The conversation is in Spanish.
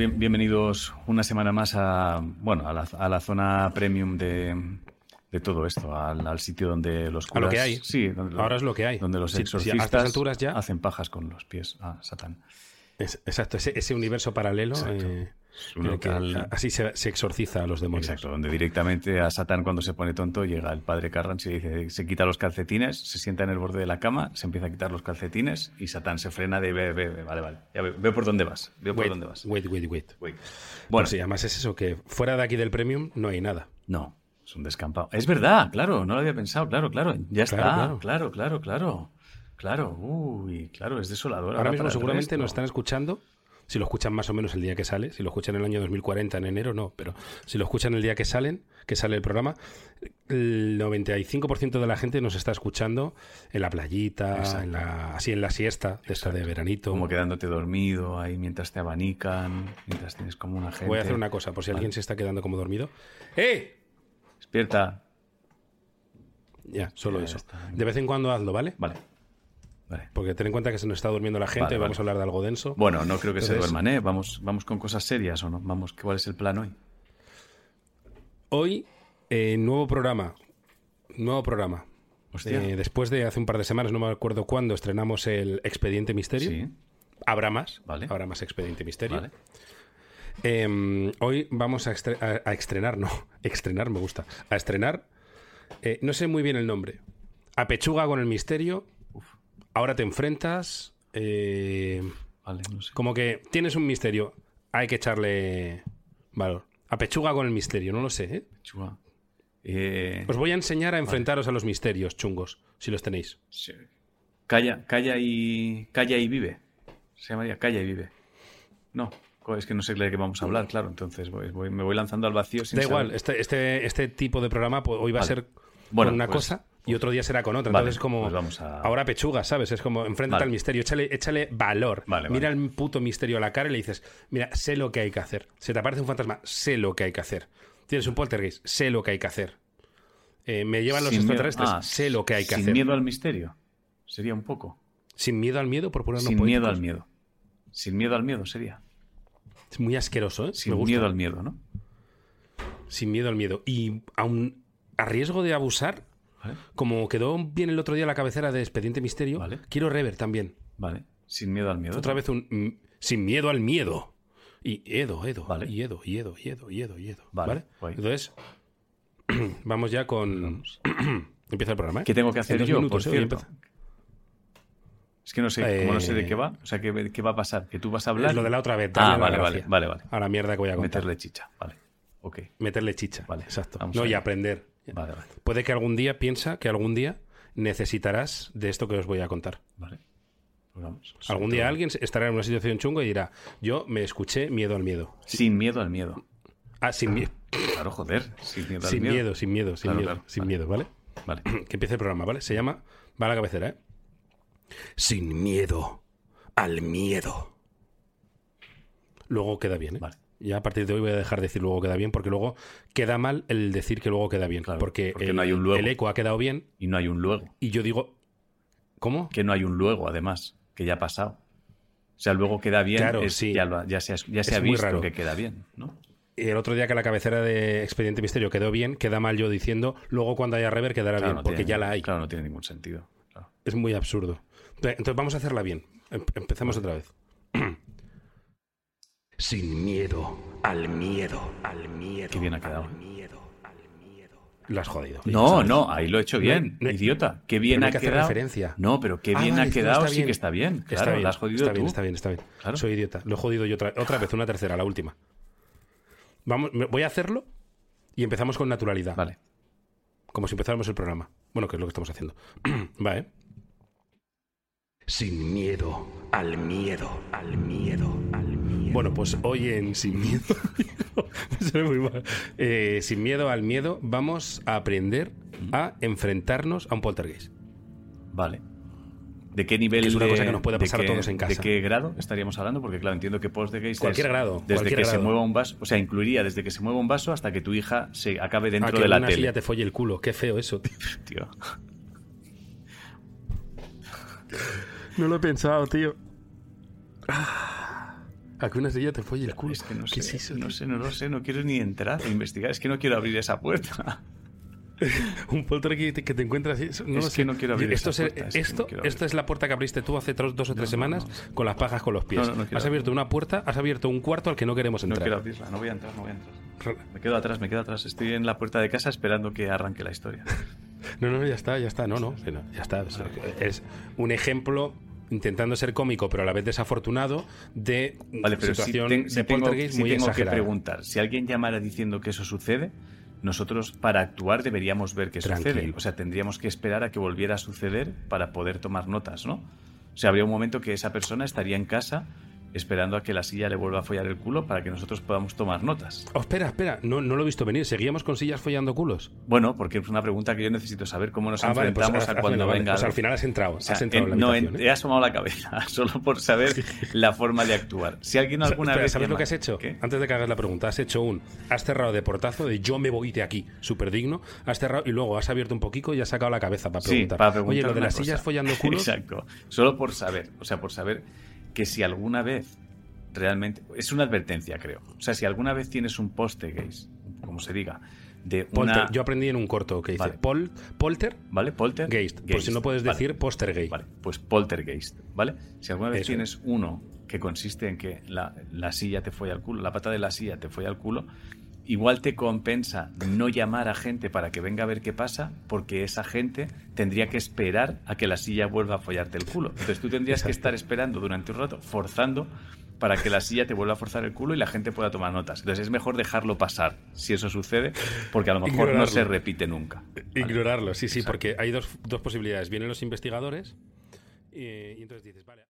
bien- bienvenidos una semana más a, bueno, a la, a la zona premium de, de todo esto, al, al sitio donde los A lo curas... que hay. Sí, donde Ahora es lo que hay. Donde los Si- si a exorcistas estas alturas ya- hacen pajas con los pies a Satán. Es- exacto, ese, ese universo paralelo eh, un local- así se, se exorciza a los demonios. Exacto, donde directamente a Satán cuando se pone tonto llega el padre Carrans y dice, se quita los calcetines, se sienta en el borde de la cama, se empieza a quitar los calcetines y Satán se frena de, ve, ve, ve, vale, vale, ya veo, veo por dónde vas, veo por Wait, dónde vas. wait, wait, wait. Wait. Bueno, Bueno, sí, además es eso, que fuera de aquí del premium no hay nada. no, es un descampado. Es verdad, claro, no lo había pensado, claro, claro, ya está, Claro, claro, claro, claro, claro, uy, claro, es desolador. Ahora mismo para el seguramente nos están escuchando, si lo escuchan más o menos el día que sale, si lo escuchan en el año 2040, en enero, no, pero si lo escuchan el día que salen, que sale el programa, el 95% de la gente nos está escuchando en la playita, Exacto. en la, así en la siesta, de esta de veranito. Como quedándote dormido ahí mientras te abanican, mientras tienes como una gente. Voy a hacer una cosa, por si alguien se está quedando como dormido. ¡Eh! Despierta. Ya, solo Ya eso. está. De vez en cuando hazlo, ¿vale? Vale. Vale. Porque ten en cuenta que se nos está durmiendo la gente, Vale, vamos vale. a hablar de algo denso. Bueno, no creo que se Entonces- duerman, ¿eh? Vamos, vamos con cosas serias o no. Vamos, ¿cuál es el plan hoy? Hoy, eh, nuevo programa. Nuevo programa. Hostia. Eh, después de hace un par de semanas, no me acuerdo cuándo, estrenamos el Expediente Misterio. Sí, Habrá más. Vale. Habrá más Expediente Misterio. vale. Eh, hoy vamos a, estre- a- a estrenar, no, estrenar me gusta. A estrenar, eh, no sé muy bien el nombre. A Pechuga con el Misterio. Ahora te enfrentas. eh, Vale, no sé. como que tienes un misterio, hay que echarle valor. A Pechuga con el misterio, no lo sé, ¿eh? Chua. Eh, Os voy a enseñar a enfrentaros a los misterios chungos, si los tenéis. sí. Calla, calla y. Calla y vive. Se llamaría Calla y vive. No, es que no sé de qué vamos a hablar, claro. Entonces voy- voy- me voy lanzando al vacío sin Da igual, este, este, este tipo de programa pues, hoy va Vale. a ser Bueno, una pues- cosa y otro día será con otra. Vale, Entonces es como pues vamos a- ahora pechuga, ¿sabes? Es como enfréntate Vale. al misterio, échale, échale valor. Vale, mira el puto misterio a la cara y le dices, mira, sé lo que hay que hacer. Se te aparece un fantasma, sé lo que hay que hacer. Tienes un poltergeist, sé lo que hay que hacer. Eh, me llevan los Sin extraterrestres, ah, sé lo que hay que sin hacer. miedo al misterio. Sería un poco. Sin miedo al miedo, por ponernos sin poéticos. miedo al miedo. Sin miedo al miedo sería. Es muy asqueroso, ¿eh? Sin Me gusta. miedo al miedo, ¿no? Sin miedo al miedo. Y aun a riesgo de abusar, Vale. como quedó bien el otro día la cabecera de Expediente Misterio, Vale. quiero rever también. Vale. Sin miedo al miedo. Otra vez un mm, sin miedo al miedo. Y Edo, Edo, Vale. y Edo, y Edo, y Edo, y Edo, y Edo. Vale. Entonces, vamos ya con. Empieza el programa, ¿eh? ¿Qué tengo que hacer yo, minutos, por ¿eh? cierto? Es que no sé, como no sé de Eh, qué va. O sea, ¿qué, qué va a pasar? ¿Que tú vas a hablar? Es lo de la otra vez. Ah, vale, vale, vale, vale. A la mierda que voy a contar. Meterle chicha. Vale. Ok. Meterle chicha. Vale, Exacto. vamos No, y aprender. Vale, vale. Puede que algún día, piensa que algún día necesitarás de esto que os voy a contar. Vale. Pues vamos. Algún día alguien estará en una situación chungo y dirá, yo me escuché miedo al miedo. Sin miedo al miedo. Ah, sin, mie- Claro, joder. Sin miedo al sin miedo. miedo, sin miedo, sin Claro, miedo, claro. sin Vale. miedo, ¿vale? Vale. Que empiece el programa, ¿vale? Se llama, va a la cabecera, ¿eh? Sin miedo al miedo. Luego queda bien, ¿eh? Vale. Ya a partir de hoy voy a dejar de decir luego queda bien, porque luego queda mal el decir que luego queda bien. Claro, porque porque el, no hay un luego. el eco ha quedado bien Y no hay un luego. y yo digo, ¿cómo? Que no hay un luego, además. Que ya ha pasado. O sea, luego queda bien. Claro, es- sí. Ya, lo ha- ya se ha, ya se ha visto raro. que queda bien, ¿no? Y el otro día que la cabecera de Expediente Misterio quedó bien, queda mal yo diciendo, luego cuando haya rever quedará Claro, bien, no porque tiene- ya la hay. Claro, no tiene ningún sentido. Claro. Es muy absurdo. Entonces entonces vamos a hacerla bien. Em- Empecemos otra vez. Sin miedo al miedo, al miedo. Qué bien ha quedado. al miedo, al miedo. Lo has jodido. No, ¿sabes? no, ahí lo he hecho bien, No, no, idiota. Qué bien no ha hay que hacer quedado. referencia. No, pero qué Ah, bien vale, ha quedado, sí bien. que está bien. Está Claro, bien, la has jodido está tú. bien, está bien, está bien. Claro. Soy idiota. Lo he jodido yo otra, otra vez, una tercera, la última. Vamos, me- voy a hacerlo y empezamos con naturalidad. Vale. Como si empezáramos el programa. Bueno, que es lo que estamos haciendo. Va, ¿eh? Sin miedo al miedo, al miedo, al miedo. Bueno, pues hoy en Sin Miedo. Me sale muy mal. Eh, sin miedo al miedo, vamos a aprender a enfrentarnos a un poltergeist. Vale. ¿De qué nivel Que es una de- cosa que nos puede de pasar a qué- todos en casa. ¿De qué grado estaríamos hablando? Porque claro, entiendo que Poltergeist Cualquier es grado, Desde cualquier que se grado. mueva un vaso, o sea, incluiría desde que se mueva un vaso hasta que tu hija se acabe Ah, dentro que de la una tele. te folle el culo. Qué feo eso, tío. Tío. No lo he pensado, tío. A que una silla te folle el culo. Es que no ¿Qué sé, es no sé, no lo sé, no quiero ni entrar a investigar. Es que no quiero abrir esa puerta. Un poltergeist que te encuentras. No Es lo que sé. no quiero abrir esto, esa es- puerta, es esto, no esto es la puerta que abriste tú hace tros- dos o tres no, semanas no. con las pajas con los pies. No, no, no has abierto una puerta, has abierto un cuarto al que no queremos No entrar. quiero abrirla, no voy a entrar, no voy a entrar. Me quedo atrás, me quedo atrás. Estoy en la puerta de casa esperando que arranque la historia. No, no, ya está, ya está. No, no, no, ya está. Es- Es un ejemplo intentando ser cómico, pero a la vez desafortunado, de Vale, pero si, situación ten- si de tengo, poltergeist si muy tengo que preguntar, si alguien llamara diciendo que eso sucede, nosotros para actuar deberíamos ver qué Tranquilo. sucede. O sea, tendríamos que esperar a que volviera a suceder para poder tomar notas, ¿no? O sea, habría un momento que esa persona estaría en casa esperando a que la silla le vuelva a follar el culo para que nosotros podamos tomar notas. Oh, espera, espera, no, no lo he visto venir. ¿Seguíamos con sillas follando culos? Bueno, porque es una pregunta que yo necesito saber cómo nos Ah, vale, pues enfrentamos has- a cuando vale, venga. pues al final has entrado, O sea, has entrado en, en- la no, en- ¿eh? he asomado la cabeza, solo por saber la forma de actuar. Si alguien alguna Espera, vez. ¿Sabes lo llama- que has hecho? ¿Qué? Antes de que hagas la pregunta, has hecho un. Has cerrado de portazo de yo me voy de aquí, súper digno. Has cerrado y luego has abierto un poquito y has sacado la cabeza para Sí, preguntar. para preguntar Oye, lo de las cosa. sillas follando culos. Exacto. Solo por saber. O sea, por saber que si alguna vez realmente. Es una advertencia, creo. O sea, si alguna vez tienes un poste gays, como se diga, de Polter. una. Yo aprendí en un corto que dice Vale. Pol, polter ¿Vale? Polter. geist. Por si no puedes Vale. decir poster gay. Vale, pues poltergeist, ¿vale? Si alguna vez Eso tienes uno que consiste en que la, la silla te folla al culo, la pata de la silla te folla al culo, igual te compensa no llamar a gente para que venga a ver qué pasa, porque esa gente tendría que esperar a que la silla vuelva a follarte el culo. Entonces tú tendrías que estar esperando durante un rato, forzando para que la silla te vuelva a forzar el culo y la gente pueda tomar notas. Entonces es mejor dejarlo pasar si eso sucede, porque a lo mejor no se repite nunca. ¿vale? Ignorarlo, sí, sí, Exacto. porque hay dos, dos posibilidades. Vienen los investigadores y, y entonces dices, vale.